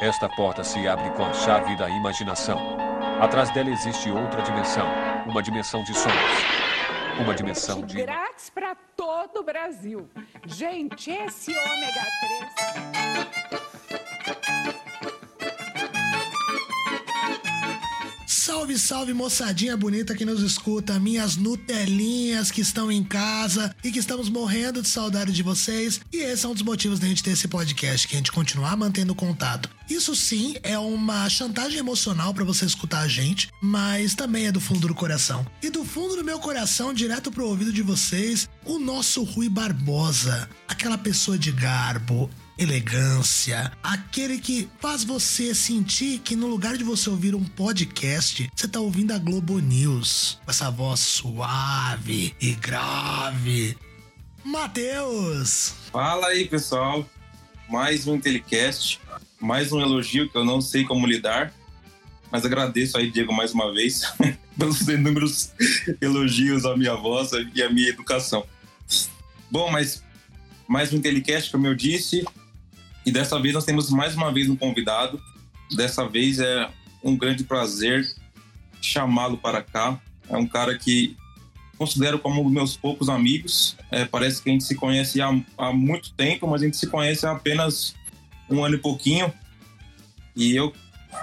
Esta porta se abre com a chave da imaginação. Atrás dela existe outra dimensão, uma dimensão de sonhos. Uma dimensão de. Grátis para todo o Brasil. Gente, esse ômega 3. Salve, salve, moçadinha bonita que nos escuta, minhas Nutelinhas que estão em casa e que estamos morrendo de saudade de vocês. E esse é um dos motivos da gente ter esse podcast, que a gente continuar mantendo contato. Isso sim é uma chantagem emocional para você escutar a gente, mas também é do fundo do coração. E do fundo do meu coração, direto pro ouvido de vocês, o nosso Rui Barbosa, aquela pessoa de garbo, elegância, aquele que faz você sentir que no lugar de você ouvir um podcast, você tá ouvindo a Globo News, com essa voz suave e grave. Matheus! Fala aí, pessoal. Mais um Telecast, mais um elogio que eu não sei como lidar, mas agradeço aí, Diego, mais uma vez, pelos inúmeros elogios à minha voz e à minha educação. Bom, mas mais um Telecast, como eu disse, e dessa vez nós temos mais uma vez um convidado. Dessa vez é um grande prazer chamá-lo para cá. É um cara que considero como meus poucos amigos. É, parece que a gente se conhece há, há muito tempo, mas a gente se conhece há apenas um ano e pouquinho. E eu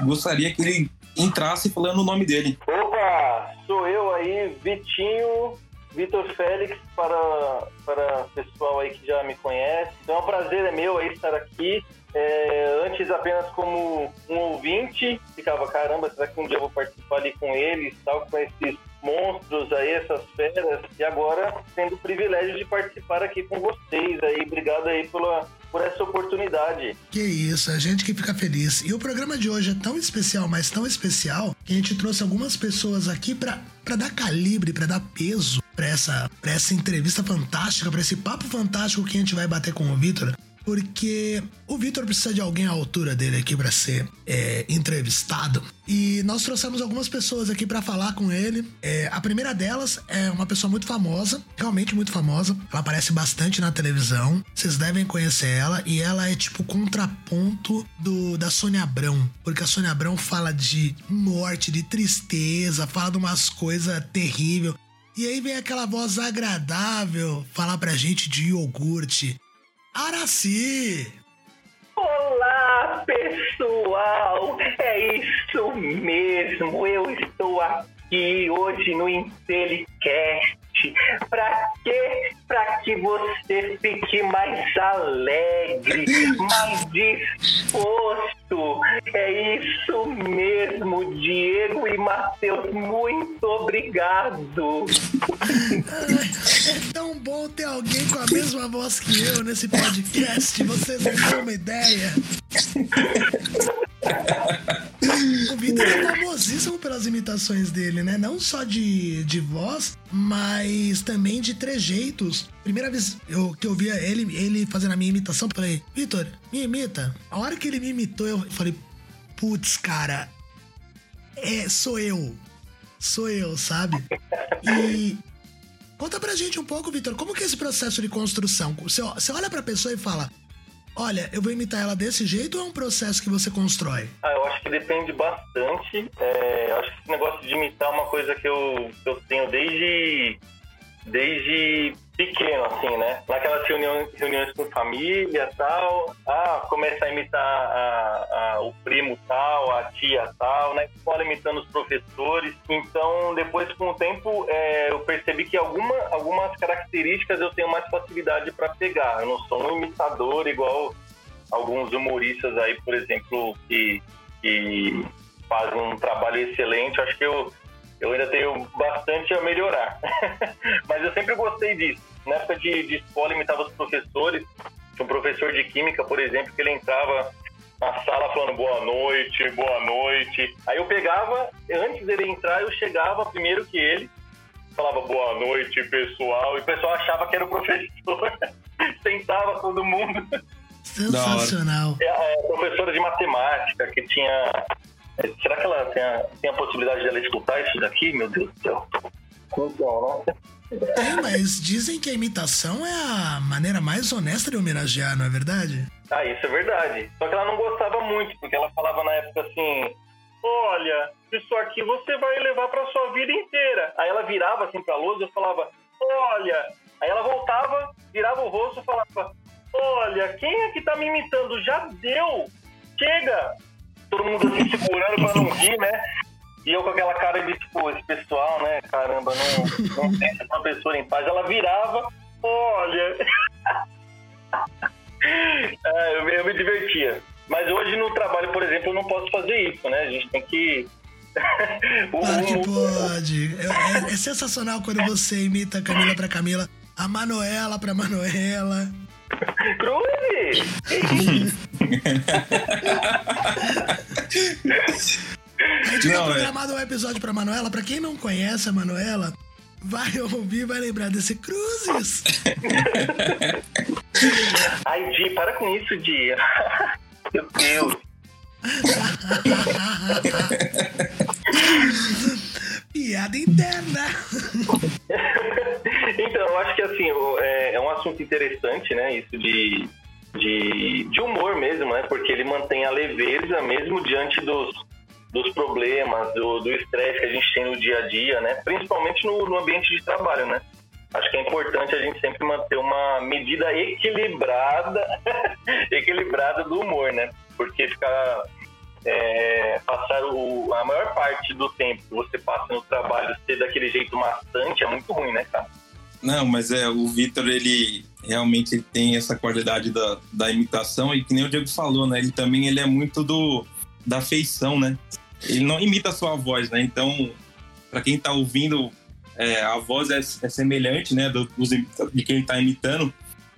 gostaria que ele entrasse falando o nome dele. Opa, sou eu aí, Vitinho Vitor Félix, para, para pessoal aí que já me conhece. Então é um prazer é meu aí estar aqui. É, antes apenas como um ouvinte, ficava, caramba, será que um dia eu vou participar ali com eles, tal, com esses monstros aí, essas feras, e agora tendo o privilégio de participar aqui com vocês aí. Obrigado aí pela, por essa oportunidade. Que isso, a gente que fica feliz. E o programa de hoje é tão especial, mas tão especial, que a gente trouxe algumas pessoas aqui para dar calibre, para dar peso para essa, essa entrevista fantástica, para esse papo fantástico que a gente vai bater com o Vitor porque o Vitor precisa de alguém à altura dele aqui para ser é, entrevistado. E nós trouxemos algumas pessoas aqui para falar com ele. É, a primeira delas é uma pessoa muito famosa, realmente muito famosa. Ela aparece bastante na televisão. Vocês devem conhecer ela e ela é tipo contraponto do da Sônia Abrão, porque a Sônia Abrão fala de morte, de tristeza, fala de umas coisas terríveis. E aí vem aquela voz agradável falar pra gente de iogurte, Araci! Olá, pessoal! É isso mesmo, eu estou aqui hoje no Intelicast Pra quê? Pra que você fique mais alegre, mais disposto. É isso mesmo, Diego e Matheus. Muito obrigado. É tão bom ter alguém com a mesma voz que eu nesse podcast. Vocês não têm uma ideia. o Vitor é famosíssimo pelas imitações dele, né? Não só de, de voz, mas também de trejeitos. Primeira vez eu, que eu via ele, ele fazendo a minha imitação, eu falei, Vitor, me imita. A hora que ele me imitou, eu falei, putz, cara, é, sou eu. Sou eu, sabe? E Conta pra gente um pouco, Vitor, como que é esse processo de construção? Você, você olha pra pessoa e fala, olha, eu vou imitar ela desse jeito ou é um processo que você constrói? Ah, eu acho que depende bastante. É, acho que esse negócio de imitar é uma coisa que eu, que eu tenho desde, desde pequeno, assim, né? Naquelas reuniões, reuniões com família tal, ah, começa a imitar a, a, o primo tal, a tia tal, na escola imitando os professores. Então, depois, com o tempo, é, eu percebi que alguma, algumas características eu tenho mais facilidade para pegar. Eu não sou um imitador igual alguns humoristas aí, por exemplo, que, que fazem um trabalho excelente. Acho que eu eu ainda tenho bastante a melhorar. Mas eu sempre gostei disso. Na época de, de escola, imitava os professores. Tinha um professor de química, por exemplo, que ele entrava na sala falando boa noite, boa noite. Aí eu pegava, antes dele entrar, eu chegava primeiro que ele, falava boa noite, pessoal, e o pessoal achava que era o professor. Sentava todo mundo. Sensacional. É, a professora de matemática que tinha possibilidade de ela escutar isso daqui? Meu Deus do céu. Então, né? Tem, mas dizem que a imitação é a maneira mais honesta de homenagear, não é verdade? Ah, isso é verdade. Só que ela não gostava muito, porque ela falava na época assim: Olha, isso aqui você vai levar pra sua vida inteira. Aí ela virava assim pra luz e eu falava: Olha. Aí ela voltava, virava o rosto e falava: Olha, quem é que tá me imitando? Já deu! Chega! Todo mundo assim segurando pra não rir, né? Eu com aquela cara de, tipo, esse pessoal, né? Caramba, não, não deixa essa pessoa em paz. Ela virava, olha. é, eu, eu me divertia. Mas hoje no trabalho, por exemplo, eu não posso fazer isso, né? A gente tem que. Claro que o- pode. É, é- é sensacional quando você imita a Camila pra Camila, a Manuela pra Manuela. Cruz! A gente tinha Não, é. programado um episódio pra Manuela. Pra quem não conhece a Manuela, vai ouvir, vai lembrar desse Cruzes. Ai, Di, para com isso, Di. Meu Deus. Piada interna. Então, eu acho que assim, é, é um assunto interessante, né? Isso de, de, de humor mesmo, né? Porque ele mantém a leveza mesmo diante dos, dos problemas, do estresse que a gente tem no dia a dia, né? Principalmente no, no ambiente de trabalho, né? Acho que é importante a gente sempre manter uma medida equilibrada, equilibrada do humor, né? Porque ficar é, passar o, a maior parte do tempo que você passa no trabalho ser daquele jeito maçante é muito ruim, né, cara? Não, mas é, o Vitor, ele realmente tem essa qualidade da, da imitação e que nem o Diego falou, né? Ele também ele é muito do da feição, né? Ele não imita a sua voz, né? Então, para quem tá ouvindo, é, a voz é, é semelhante, né? Do, dos de quem tá imitando.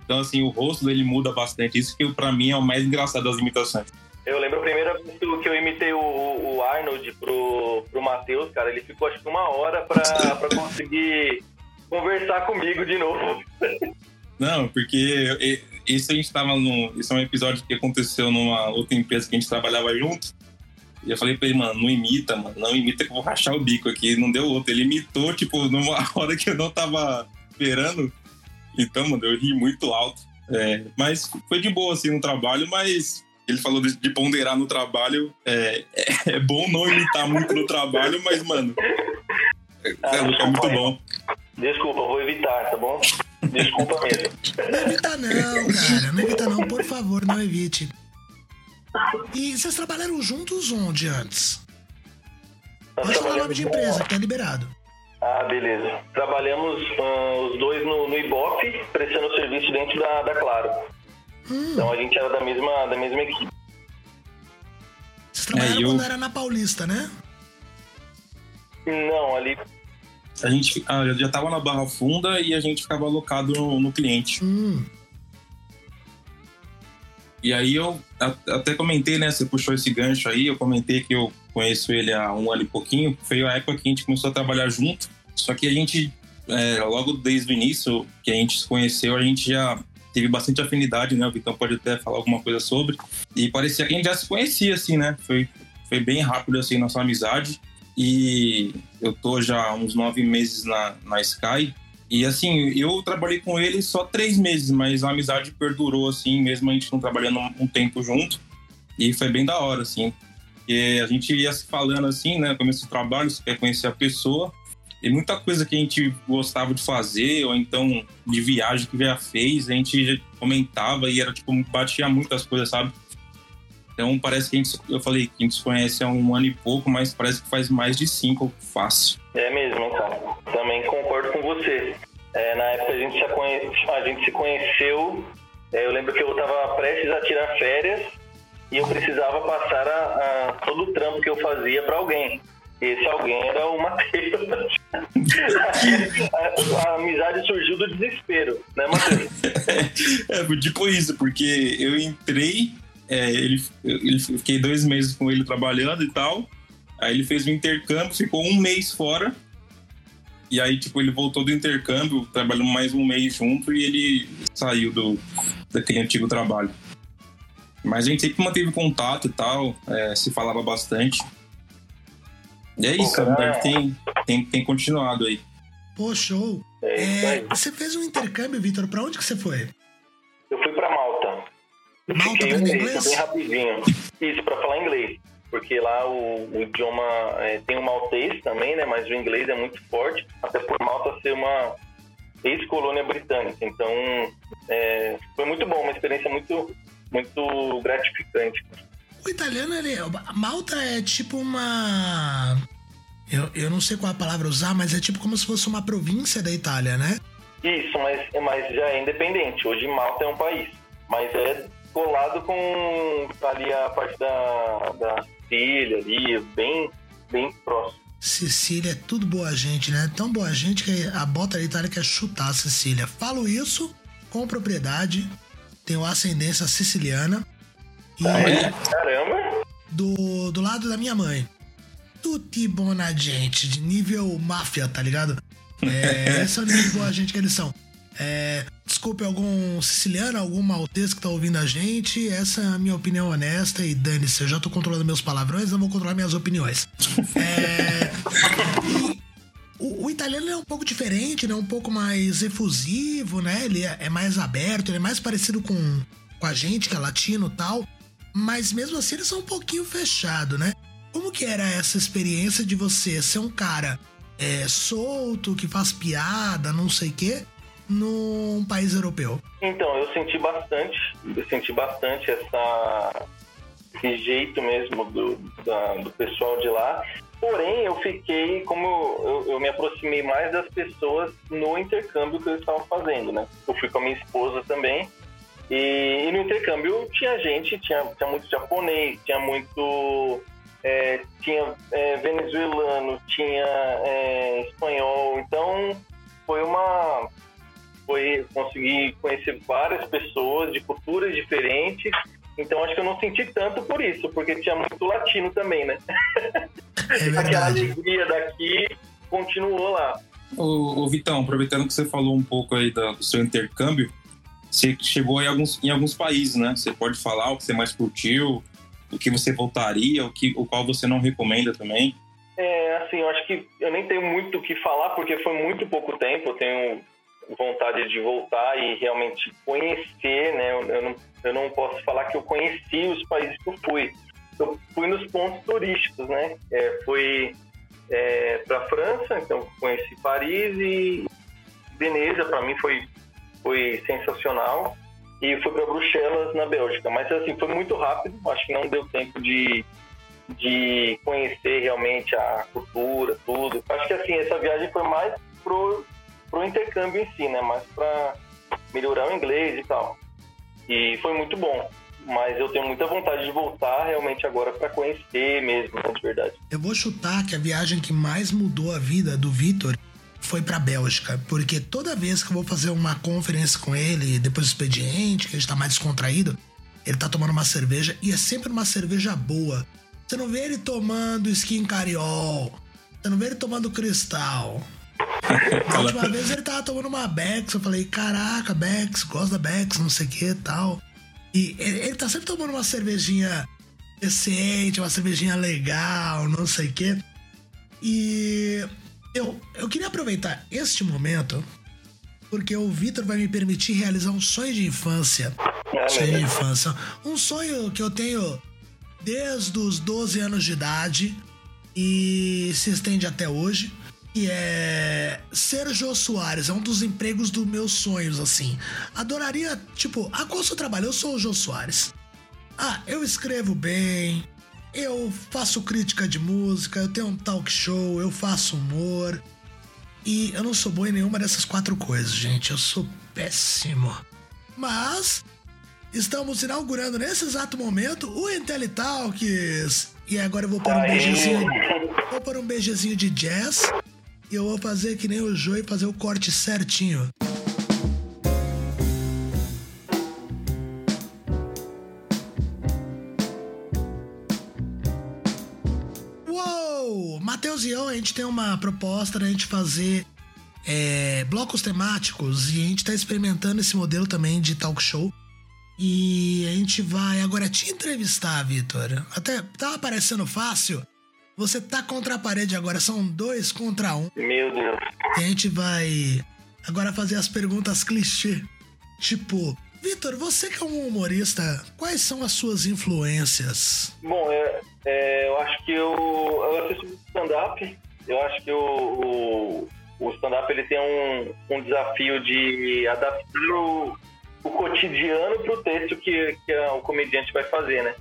Então, assim, o rosto dele muda bastante. Isso que para mim é o mais engraçado das imitações. Eu lembro a primeira vez que eu- imitei o, o Arnold pro, pro Matheus, cara, ele ficou acho que uma hora pra conseguir conversar comigo de novo. Não, porque esse a gente tava num. Esse é um episódio que aconteceu numa outra empresa que a gente trabalhava junto. E eu falei pra ele, mano, não imita, mano, não imita que eu vou rachar o bico aqui. Não deu outro. Ele imitou, tipo, numa hora que eu não tava esperando. Então, mano, eu ri muito alto. É, mas foi de boa, assim, no trabalho, mas ele falou de, de ponderar no trabalho. É, é, é bom não imitar muito no trabalho, mas, mano. É, é muito bom. Desculpa, vou evitar, tá bom? Desculpa mesmo. Não evita não, cara. Não evita não, por favor, não evite. E vocês trabalharam juntos onde antes? Pode falar nome trabalhamos de empresa, que é liberado. Ah, beleza. Trabalhamos ah, os dois no, no Ibope, prestando serviço dentro da, da Claro. Então a gente era da mesma, da mesma equipe. Vocês trabalharam É, eu- quando era na Paulista, né? Não, ali A gente ah, já tava na Barra Funda e a gente ficava alocado no, no cliente. Hum. E aí eu até comentei, né? Você puxou esse gancho aí, eu comentei que eu conheço ele há um ano e pouquinho. Foi a época que a gente começou a trabalhar junto. Só que a gente, é, logo desde o início que a gente se conheceu, a gente já teve bastante afinidade, né? O Vitão pode até falar alguma coisa sobre. E parecia que a gente já se conhecia, assim, né? Foi, foi bem rápido, assim, nossa amizade. E eu tô já há uns nove meses na, na Sky. E assim, eu trabalhei com ele só três meses, mas a amizade perdurou, assim, mesmo a gente não trabalhando um, tempo junto. E foi bem da hora, assim. Porque a gente ia se falando assim, né? Começo do trabalho, você quer conhecer a pessoa. E muita coisa que a gente gostava de fazer, ou então de viagem que já fez, a gente comentava e era tipo, batia muitas coisas, sabe? Então parece que a gente, eu falei que a gente se conhece há um ano e pouco, mas parece que faz mais de cinco fácil. É mesmo, cara. Também concordo com você. É, na época a gente, se conhe... a gente se conheceu. é, eu lembro que eu estava prestes a tirar férias e eu precisava passar a, a- todo o trampo que eu fazia para alguém. Esse alguém era o Matheus. a, a amizade surgiu do desespero, né, Matheus? É, tipo isso, porque eu entrei, é, ele, eu, ele fiquei dois meses com ele trabalhando e tal. Aí ele fez o intercâmbio, ficou um mês fora. E aí, tipo, ele voltou do intercâmbio, trabalhamos mais um mês junto e ele saiu do, daquele antigo trabalho. Mas a gente sempre manteve contato e tal, é, se falava bastante. E é isso, gente tem, tem, tem continuado aí. Pô, show. É É, você fez um intercâmbio, Vitor. Pra onde que você foi? Eu Fiquei um mês, bem rapidinho. Isso, pra falar inglês. Porque lá o, o idioma é, tem o maltês também, né? Mas o inglês é muito forte, até por Malta ser uma ex-colônia britânica. Então, é, foi muito bom, uma experiência muito, muito gratificante. O italiano, ele. Malta é tipo uma. Eu, eu não sei qual a palavra usar, mas é tipo como se fosse uma província da Itália, né? Isso, mas, mas já é independente. Hoje Malta é um país, mas é colado com ali a parte da, da Sicília, ali, bem, bem próximo. Sicília é tudo boa gente, né? Tão boa gente que a bota da Itália quer chutar a Sicília. Falo isso com propriedade. Tenho ascendência siciliana. E Caramba! do, do lado da minha mãe. Tutti buona gente, de nível máfia, tá ligado? É, esse é o nível de boa gente que eles são. É, desculpe algum siciliano, algum maltês que tá ouvindo a gente. Essa é a minha opinião honesta e dane-se, eu já tô controlando meus palavrões, não vou controlar minhas opiniões. É, o, o italiano é um pouco diferente, né? Um pouco mais efusivo, né? Ele é, é mais aberto, ele é mais parecido com, com a gente, que é latino e tal. Mas mesmo assim eles são um pouquinho fechados, né? Como que era essa experiência de você ser um cara é, solto, que faz piada, não sei o quê, num país europeu? Então, eu senti bastante, eu senti bastante essa, esse jeito mesmo do, da- do pessoal de lá. Porém, eu fiquei, como eu, eu me aproximei mais das pessoas no intercâmbio que eu estava fazendo, né? Eu fui com a minha esposa também. E, e no intercâmbio tinha gente, tinha, tinha muito japonês, tinha muito. é, tinha é, venezuelano, tinha é, espanhol. Então, foi uma foi conseguir conhecer várias pessoas de culturas diferentes. Então acho que eu não senti tanto por isso, porque tinha muito latino também, né? É Aquela alegria daqui continuou lá. Ô, ô, Vitão, aproveitando que você falou um pouco aí da- do seu intercâmbio, você chegou em alguns, em alguns países, né? Você pode falar o que você mais curtiu, o que você voltaria, o, que, o qual você não recomenda também. É, assim, eu acho que eu nem tenho muito o que falar, porque foi muito pouco tempo. Eu tenho vontade de voltar e realmente conhecer, né? Eu, não, eu não posso falar que eu conheci os países que eu fui. Eu fui nos pontos turísticos, né? É, fui é, para França, então conheci Paris e Veneza. Para mim foi foi sensacional. E fui para Bruxelas, na Bélgica. Mas assim, foi muito rápido. Acho que não deu tempo de de conhecer realmente a cultura, tudo. Acho que assim, essa viagem foi mais pro, pro intercâmbio em si, né? Mais para melhorar o inglês e tal. E foi muito bom. Mas eu tenho muita vontade de voltar realmente agora para conhecer mesmo, né, de verdade. Eu vou chutar que a viagem que mais mudou a vida do Vitor foi pra Bélgica, porque toda vez que eu vou fazer uma conferência com ele, depois do expediente, que a gente tá mais descontraído, ele tá tomando uma cerveja e é sempre uma cerveja boa. Você não vê ele tomando skin cariol, você não vê ele tomando cristal. A última vez ele tava tomando uma Bex, eu falei, caraca, Bex, gosto da Bex, não sei o que e tal. E ele, ele tá sempre tomando uma cervejinha decente, uma cervejinha legal, não sei o quê. E eu, eu queria aproveitar este momento, porque o Vitor vai me permitir realizar um sonho de infância. É, Sonho de infância. Um sonho que eu tenho desde os 12 anos de idade e se estende até hoje. Que é ser Jô Soares, é um dos empregos dos meus sonhos, assim. Adoraria, tipo, a qual seu trabalho? Eu sou o Jô Soares. Ah, eu escrevo bem, eu faço crítica de música, eu tenho um talk show, eu faço humor. E eu não sou bom em nenhuma dessas quatro coisas, gente. Eu sou péssimo. Mas estamos inaugurando nesse exato momento o IntelliTalks. E agora eu vou pôr um beijezinho. Vou pôr um beijezinho de jazz. E eu vou fazer que nem o Joe e fazer o corte certinho. Uou! Matheus e eu, a gente tem uma proposta da gente fazer é, blocos temáticos e a gente tá experimentando esse modelo também de talk show. E a gente vai agora te entrevistar, Vitor. Até tava parecendo fácil, Você tá contra a parede agora, são dois contra um. Meu Deus. E a gente vai agora fazer as perguntas clichê. Tipo, Vitor, você que é um humorista, quais são as suas influências? Bom, é, é, eu acho que eu, eu assisto stand-up. Eu acho que o, o, o stand-up ele tem um, um desafio de adaptar o, o cotidiano para o texto que, que o comediante vai fazer, né?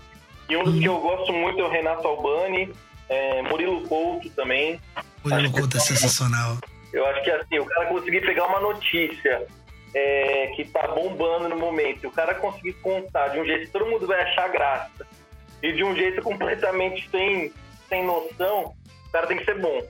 E um dos que eu gosto muito é o Renato Albani, é, Murilo Couto também. Murilo Acho Couto é sensacional. Eu acho que assim, o cara conseguir pegar uma notícia é, que tá bombando no momento, o cara conseguir contar de um jeito que todo mundo vai achar graça, e de um jeito completamente sem, sem noção, o cara tem que ser bom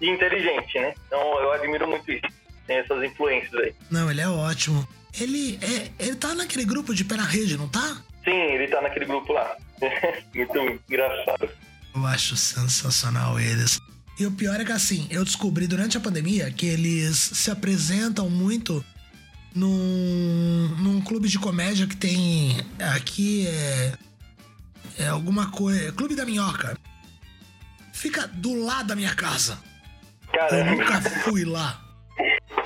e inteligente, né? Então eu admiro muito isso. Tem essas influências aí. Não, ele é ótimo. Ele é. Ele tá naquele grupo de pé na rede, não tá? Sim, ele tá naquele grupo lá. muito engraçado. Eu acho sensacional eles. E o pior é que assim, eu descobri durante a pandemia que eles se apresentam muito num, num clube de comédia que tem aqui é, é alguma coisa. Clube da Minhoca. Fica do lado da minha casa. Eu Cara, nunca fui lá.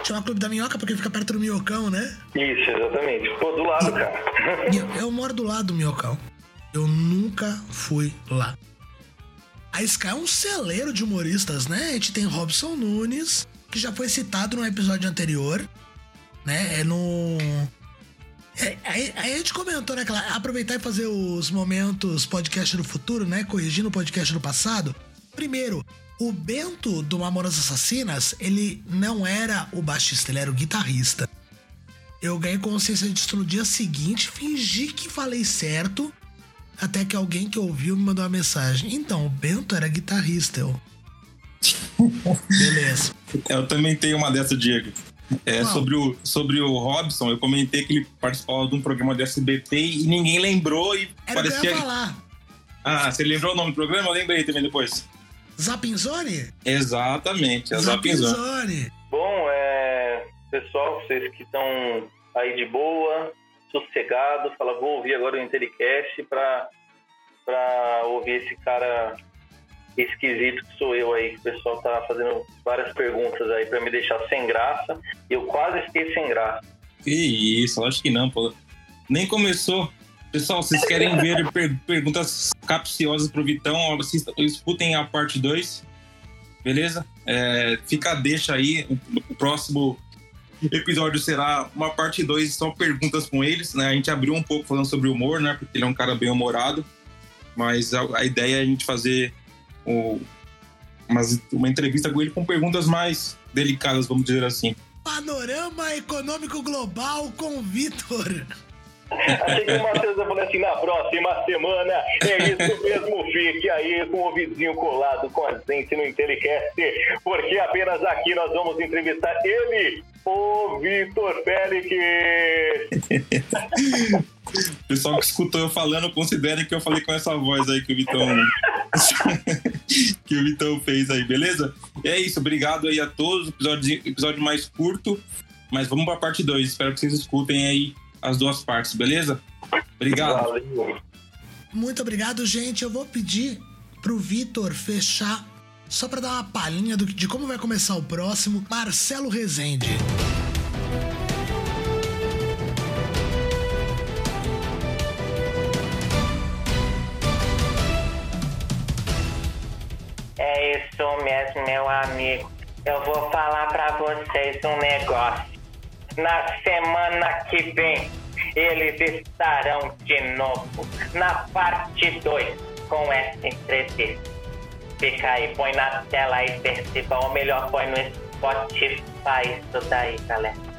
Chama Clube da Minhoca porque fica perto do Minhocão, né? isso, exatamente. Pô, do lado, cara. E Eu, eu moro do lado do Minhocão. Eu nunca fui lá. A Sky é um celeiro de humoristas, né? A gente tem Robson Nunes, que já foi citado no episódio anterior, né? É no. É, aí, a gente comentou, né? Aproveitar e fazer os momentos podcast do futuro, né? Corrigindo o podcast do passado. Primeiro, o Bento do Mamonas Assassinas, ele não era o baixista, ele era o guitarrista. Eu ganhei consciência disso no dia seguinte, fingi que falei certo, até que alguém que ouviu me mandou uma mensagem. Então, o Bento era guitarrista, eu. Beleza. Eu também tenho uma dessa, Diego. É, sobre, o, sobre o Robson, eu comentei que ele participava de um programa do SBT e ninguém lembrou e Era o que eu parecia. ia falar. Ah, você lembrou o nome do programa? Eu lembrei também depois. Zapinzone? Exatamente, é a Zapinzão. Zapinzone. Bom, é, pessoal, vocês que estão aí de boa, sossegado, fala, vou ouvir agora o Intelicast pra, pra ouvir esse cara esquisito que sou eu aí. O pessoal tá fazendo várias perguntas aí pra me deixar sem graça. Eu quase fiquei sem graça. Que isso, acho que não, pô. Nem começou. Pessoal, vocês querem ver per- perguntas capciosas pro Vitão? Escutem a parte 2, beleza? É, fica a deixa aí. O, o próximo episódio será uma parte 2, só perguntas com eles, né? A gente abriu um pouco falando sobre humor, né? Porque ele é um cara bem humorado. Mas a, a ideia é a gente fazer o- umas- uma entrevista com ele com perguntas mais delicadas, vamos dizer assim. Panorama Econômico Global com Vitor. Achei que o Matheus ia falar assim, na próxima semana é isso mesmo, fique aí com o vizinho colado com a gente no Intelicast, porque apenas aqui nós vamos entrevistar ele, o Vitor Félix. O pessoal que escutou eu falando, considere que eu falei com essa voz aí que o Vitão. que o Vitão fez aí, beleza? E é isso, obrigado aí a todos. Episódio, episódio mais curto, mas vamos pra parte 2. Espero que vocês escutem aí as duas partes, beleza? Obrigado. Valeu. Muito obrigado, gente. Eu vou pedir pro Vitor fechar, só pra dar uma palhinha do, de como vai começar o próximo, Marcelo Rezende. É isso mesmo, meu amigo. Eu vou falar pra vocês um negócio. Na semana que vem, eles estarão de novo na parte 2 com essa entrevista. Fica aí, põe na tela aí, Percival. Ou melhor, põe no Spotify isso daí, galera.